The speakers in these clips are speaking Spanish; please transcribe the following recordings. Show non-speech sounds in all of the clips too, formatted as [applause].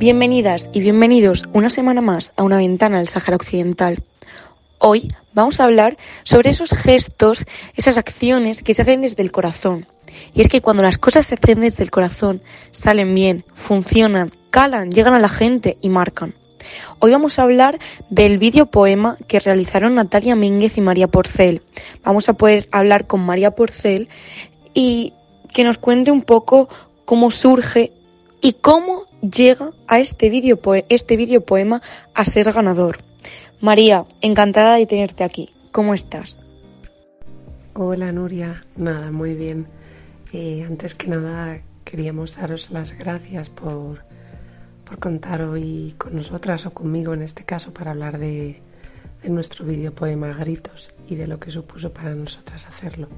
Bienvenidas y bienvenidos una semana más a una ventana del Sáhara Occidental. Hoy vamos a hablar sobre esos gestos, esas acciones que se hacen desde el corazón. Y es que cuando las cosas se hacen desde el corazón, salen bien, funcionan, calan, llegan a la gente y marcan. Hoy vamos a hablar del vídeo poema que realizaron Natalia Mínguez y María Porcel. Vamos a poder hablar con María Porcel y que nos cuente un poco cómo surge y cómo llega a este vídeo este video poema a ser ganador. María, encantada de tenerte aquí. ¿Cómo estás? Hola Nuria, nada, muy bien. Eh, antes que nada queríamos daros las gracias por, por contar hoy con nosotras o conmigo en este caso para hablar de, de nuestro video poema Gritos y de lo que supuso para nosotras hacerlo.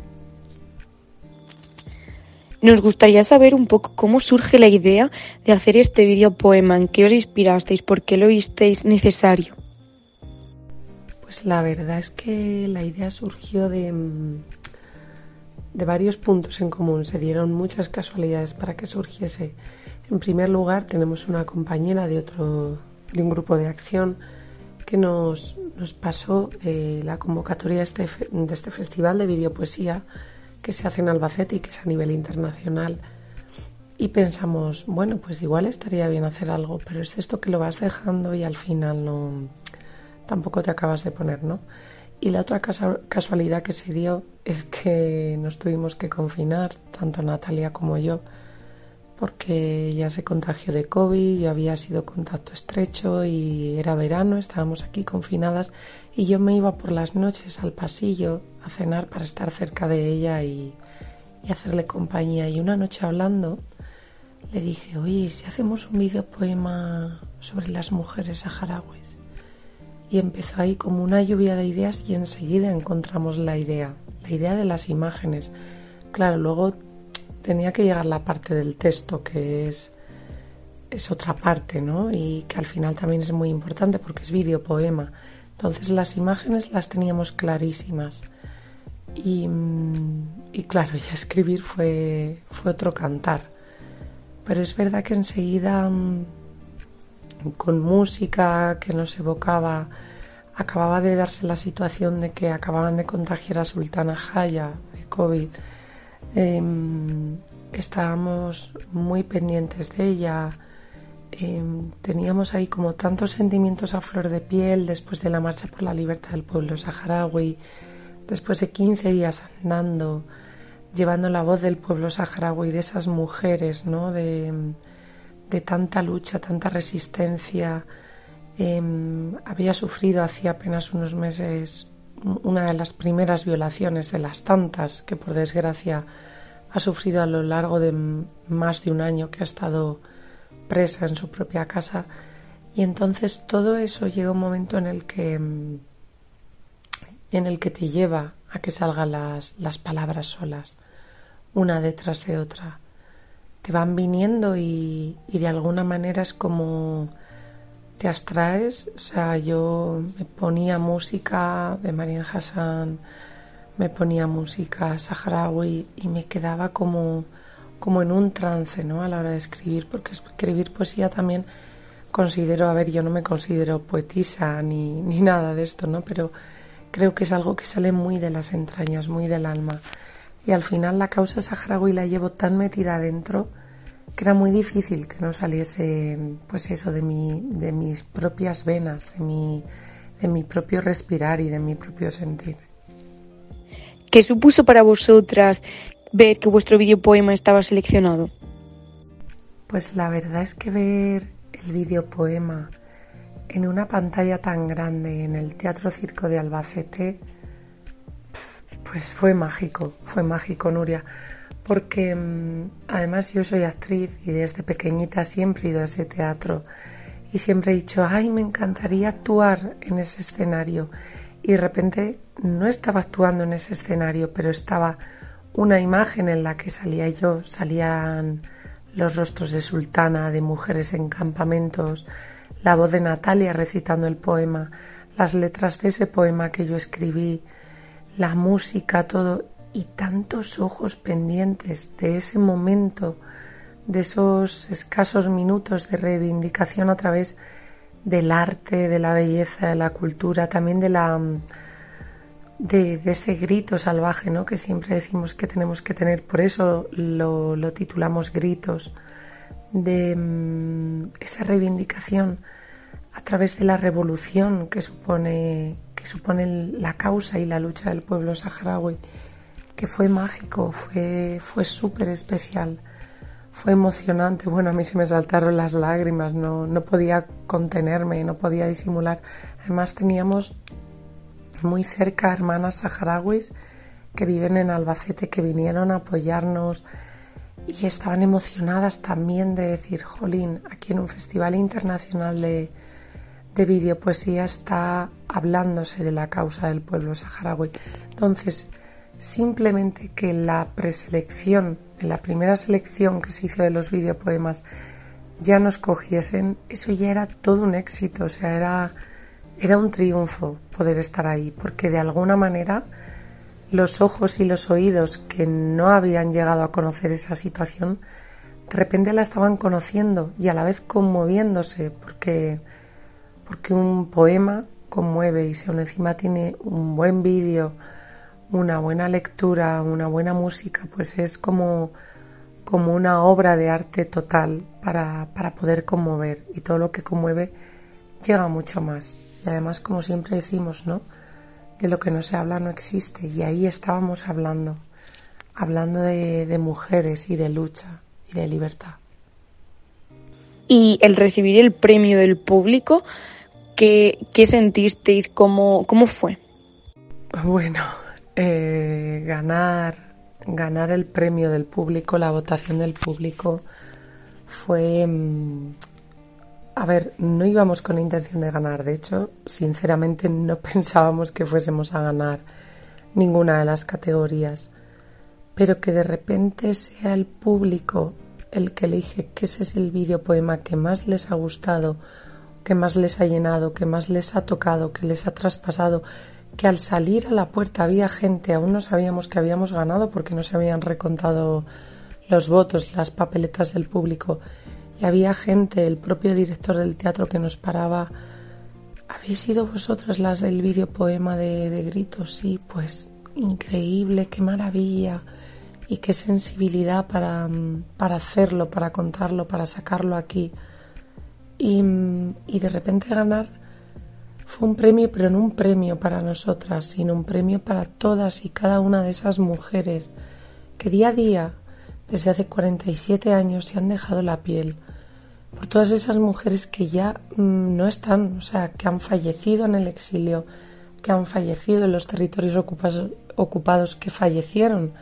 Nos gustaría saber un poco cómo surge la idea de hacer este video poema, en qué os inspirasteis, por qué lo visteis necesario. Pues la verdad es que la idea surgió de, mm, de varios puntos en común. Se dieron muchas casualidades para que surgiese. En primer lugar, tenemos una compañera de otro, de un grupo de acción que nos, nos pasó eh, la convocatoria de este, de este festival de videopoesía que se hace en Albacete y que es a nivel internacional. Y pensamos, bueno, pues igual estaría bien hacer algo, pero es esto que lo vas dejando y al final no tampoco te acabas de poner, ¿no? Y la otra casualidad que se dio es que nos tuvimos que confinar, tanto Natalia como yo, porque ella se contagió de COVID, yo había sido contacto estrecho y era verano, estábamos aquí confinadas y yo me iba por las noches al pasillo a cenar para estar cerca de ella y, hacerle compañía. Y una noche hablando le dije, oye, si hacemos un video poema sobre las mujeres saharauis? Y empezó ahí como una lluvia de ideas y enseguida encontramos la idea, la idea de las imágenes. Claro, luego tenía que llegar la parte del texto, que es, es otra parte, ¿no? Y que al final también es muy importante porque es vídeo poema. Entonces las imágenes las teníamos clarísimas. Y, y, claro, ya escribir fue, fue otro cantar. Pero es verdad que enseguida, mm, con música que nos evocaba, acababa de darse la situación de que acababan de contagiar a Sultana Jaya de COVID Em, estábamos muy pendientes de ella. Em, teníamos ahí como tantos sentimientos a flor de piel después de la marcha por la libertad del pueblo saharaui, después de 15 días andando, llevando la voz del pueblo saharaui, de esas mujeres, ¿no? de, de tanta lucha, tanta resistencia. Em, había sufrido hacía apenas unos meses una de las primeras violaciones de las tantas que por desgracia ha sufrido a lo largo de más de un año que ha estado en su propia casa y entonces todo eso llega un momento en el que en el que te lleva a que salgan las, las palabras solas una detrás de otra te van viniendo y, y de alguna manera es como te abstraes. O sea, yo me ponía música de Marian Hassan, me ponía música saharaui y me quedaba como, como en un trance, ¿no? A la hora de escribir, porque escribir poesía también considero, a ver, yo no me considero poetisa ni, ni nada de esto, ¿no? Pero creo que es algo que sale muy de las entrañas, muy del alma. Y al final la causa saharaui la llevo tan metida adentro que era muy difícil que no saliese pues eso de mi, de mis propias venas, de mi, de mi propio respirar y de mi propio sentir. ¿Qué supuso para vosotras ver que vuestro videopoema estaba seleccionado? Pues la verdad es que ver el videopoema en una pantalla tan grande en el Teatro Circo de Albacete, pues fue mágico, fue mágico, Nuria porque mm, además yo soy actriz y desde pequeñita siempre he ido a ese teatro y siempre he dicho, ay, me encantaría actuar en ese escenario. Y de repente no estaba actuando en ese escenario, pero estaba una imagen en la que salía yo, salían los rostros de Sultana, de mujeres en campamentos, la voz de Natalia recitando el poema, las letras de ese poema que yo escribí, la música, todo y tantos ojos pendientes de ese momento de esos escasos minutos de reivindicación a través del arte, de la belleza, de la cultura, también de la de, ese grito salvaje, ¿no? Que siempre decimos que tenemos que tener, por eso lo, lo titulamos gritos, de mm, esa reivindicación a través de la revolución que supone que supone la causa y la lucha del pueblo saharaui, que fue mágico, fue, fue súper especial, fue emocionante. Bueno, a mí se me saltaron las lágrimas, no, no podía contenerme, no podía disimular. Además teníamos muy cerca hermanas saharauis que viven en Albacete, que vinieron a apoyarnos y estaban emocionadas también de decir, jolín, aquí en un festival internacional de, de videopoesía está hablándose de la causa del pueblo saharaui. Entonces, simplemente que la preselección, en la primera selección que se hizo de los videopoemas, ya nos cogiesen, eso ya era todo un éxito, o sea, era, era un triunfo poder estar ahí, porque de alguna manera los ojos y los oídos que no habían llegado a conocer esa situación, de repente la estaban conociendo y a la vez conmoviéndose, porque porque un poema conmueve y si aún encima tiene un buen vídeo, una buena lectura, una buena música, pues es como, como una obra de arte total para, para poder conmover y todo lo que conmueve llega mucho más. Y además, como siempre decimos, ¿no? De lo que no se habla no existe. Y ahí estábamos hablando, hablando de, de mujeres y de lucha y de libertad. Y el recibir el premio del público, ¿Qué, sentisteis? ¿Cómo, ¿Cómo fue? Bueno, eh, ganar, ganar el premio del público, la votación del público, fue... A ver, no íbamos con intención de ganar, de hecho, sinceramente no [laughs] pensábamos que fuésemos a ganar ninguna de las categorías, pero que de repente sea el público el que elige que ese es el videopoema que más les ha gustado que más les ha llenado, que más les ha tocado, que les ha traspasado, que al salir a la puerta había gente, aún no sabíamos que habíamos ganado porque no se habían recontado los votos, las papeletas del público, y había gente, el propio director del teatro que nos paraba. ¿Habéis sido vosotras las del videopoema de, de gritos? Sí, pues increíble, qué maravilla y qué sensibilidad para, para hacerlo, para contarlo, para sacarlo aquí. Y, de repente ganar fue un premio, pero no un premio para nosotras, sino un premio para todas y cada una de esas mujeres que día a día, desde hace 47 años, se han dejado la piel. Por todas esas mujeres que ya mm, no están, o sea, que han fallecido en el exilio, que han fallecido en los territorios ocupados, que fallecieron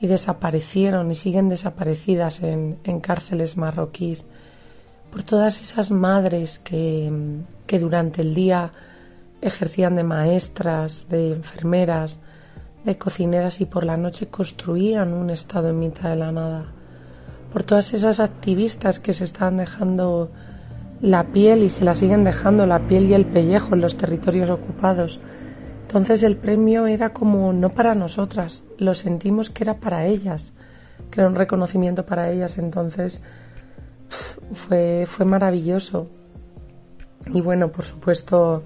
y desaparecieron y siguen desaparecidas en, cárceles marroquíes por todas esas madres que, que durante el día ejercían de maestras, de enfermeras, de cocineras y por la noche construían un estado en mitad de la nada, por todas esas activistas que se estaban dejando la piel y se la siguen dejando la piel y el pellejo en los territorios ocupados. Entonces el premio era como no para nosotras, lo sentimos que era para ellas, que era un reconocimiento para ellas. Entonces fue, fue maravilloso. Y bueno, por supuesto,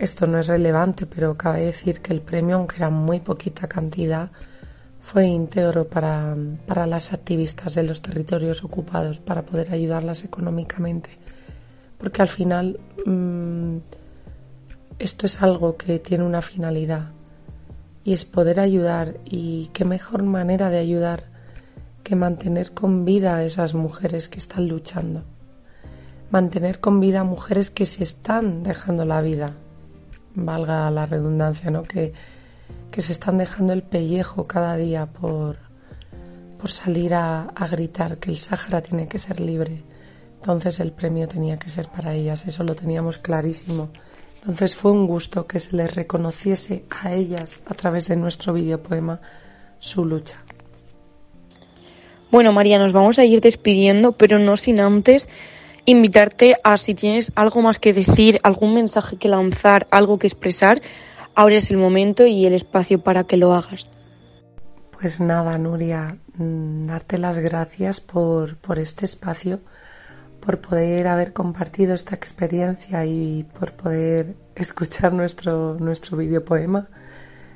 esto no es relevante, pero cabe decir que el premio, aunque era muy poquita cantidad, fue íntegro para, para las activistas de los territorios ocupados, para poder ayudarlas económicamente. Porque al final mm, esto es algo que tiene una finalidad y es poder ayudar y qué mejor manera de ayudar que mantener con vida a esas mujeres que están luchando, mantener con vida a mujeres que se están dejando la vida, valga la redundancia, ¿no? Que, que se están dejando el pellejo cada día por, por salir a, gritar que el Sáhara tiene que ser libre. Entonces el premio tenía que ser para ellas, eso lo teníamos clarísimo. Entonces fue un gusto que se les reconociese a ellas a través de nuestro videopoema su lucha. Bueno, María, nos vamos a ir despidiendo, pero no sin antes invitarte a si tienes algo más que decir, algún mensaje que lanzar, algo que expresar, ahora es el momento y el espacio para que lo hagas. Pues nada, Nuria, mm, darte las gracias por, por este espacio, por poder haber compartido esta experiencia y por poder escuchar nuestro, nuestro videopoema,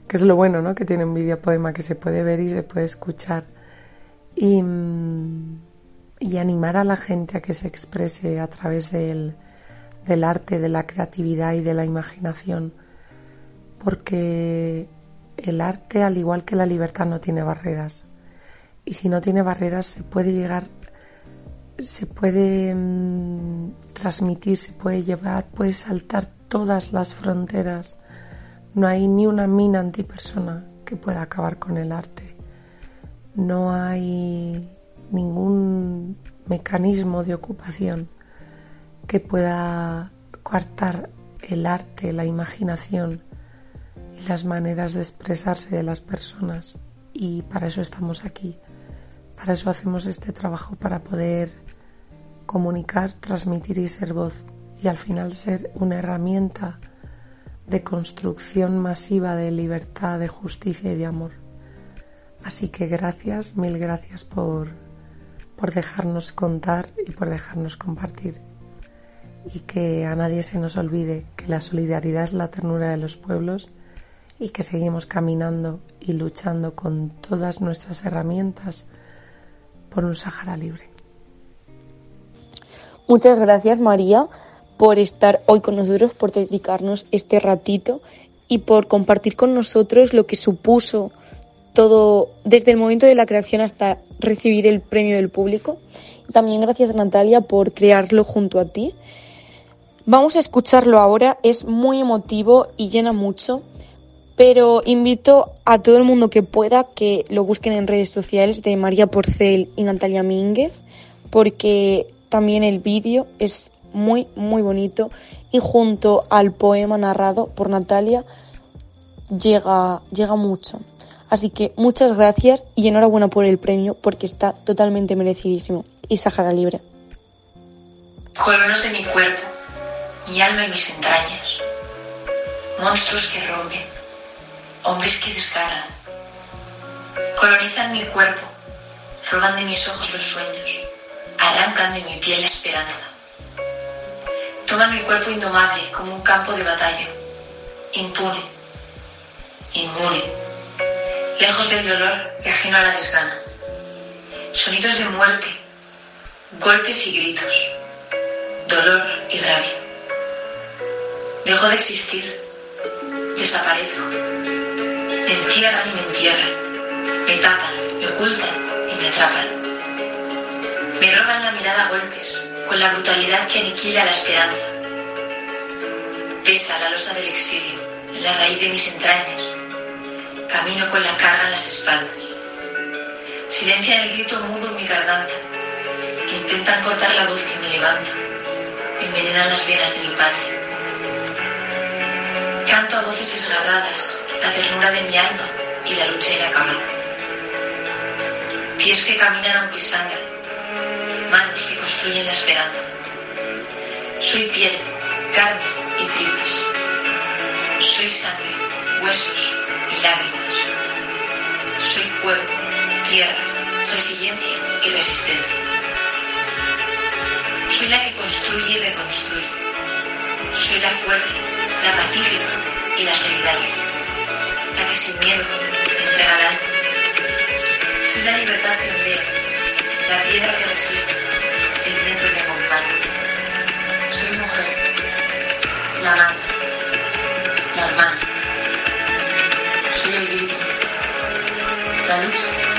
que es lo bueno, ¿no? Que tiene un videopoema que se puede ver y se puede escuchar. Y, mm, y animar a la gente a que se exprese a través del, del arte, de la creatividad y de la imaginación. Porque el arte, al igual que la libertad, no tiene barreras. Y si no tiene barreras, se puede llegar, se puede mm, transmitir, se puede llevar, puede saltar todas las fronteras. No hay ni una mina antipersona que pueda acabar con el arte. No hay ningún mecanismo de ocupación que pueda coartar el arte, la imaginación las maneras de expresarse de las personas. Y para eso estamos aquí. Para eso hacemos este trabajo, para poder comunicar, transmitir y ser voz. Y al final ser una herramienta de construcción masiva de libertad, de justicia y de amor. Así que gracias, mil gracias por, por dejarnos contar y por dejarnos compartir. Y que a nadie se nos olvide que la solidaridad es la ternura de los pueblos y que seguimos caminando y luchando con todas nuestras herramientas por un Sahara libre. Muchas gracias María por estar hoy con nosotros, por dedicarnos este ratito y por compartir con nosotros lo que supuso todo desde el momento de la creación hasta recibir el premio del público. También gracias Natalia por crearlo junto a ti. Vamos a escucharlo ahora, es muy emotivo y llena mucho pero invito a todo el mundo que pueda que lo busquen en redes sociales de María Porcel y Natalia Mínguez, porque también el vídeo es muy, muy bonito y junto al poema narrado por Natalia llega, llega mucho. Así que muchas gracias y enhorabuena por el premio porque está totalmente merecidísimo. Y Sahara Libre. Colonos de mi cuerpo, mi alma y mis entrañas, monstruos que rompen hombres que desgarran. Colonizan mi cuerpo, roban de mis ojos los sueños, arrancan de mi piel la esperanza. Toman mi cuerpo indomable como un campo de batalla, impune, inmune, lejos del dolor y ajeno a la desgana. Sonidos de muerte, golpes y gritos, dolor y rabia. Dejo de existir, desaparezco me encierran y me entierran. Me tapan, me ocultan y me atrapan. Me roban la mirada a golpes, con la brutalidad que aniquila la esperanza. Pesa la losa del exilio en la raíz de mis entrañas. Camino con la carga en las espaldas. Silencian el grito mudo en mi garganta. Intentan cortar la voz que me levanta. Envenenan las venas de mi padre. Canto a voces desgarradas la ternura de mi alma y la lucha inacabada. Pies que caminan aunque sangran, manos que construyen la esperanza. Soy piel, carne y tripas. Soy sangre, huesos y lágrimas. Soy cuerpo, tierra, resiliencia y resistencia. Soy la que construye y reconstruye. Soy la fuerte, la pacífica y la solidaria la que sin miedo alma. Soy la libertad que ondea, la piedra que resiste, el viento que acompaña. Soy mujer, la madre, la hermana. Soy el grito, la lucha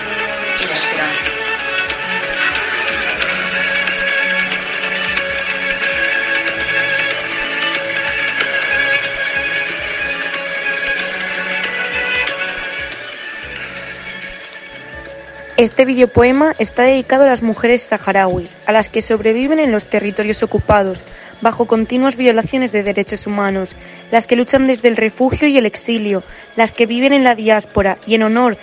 Este videopoema está dedicado a las mujeres saharauis, a las que sobreviven en los territorios ocupados, bajo continuas violaciones de derechos humanos, las que luchan desde el refugio y el exilio, las que viven en la diáspora y en honor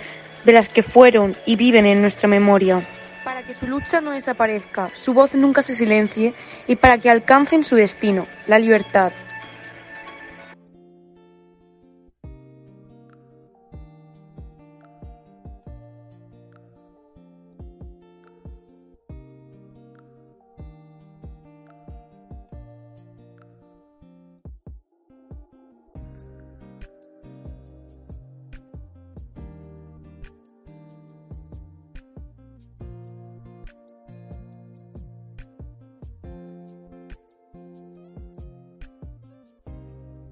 de las que fueron y viven en nuestra memoria. Para que su lucha no desaparezca, su voz nunca se silencie y para que alcancen su destino, la libertad.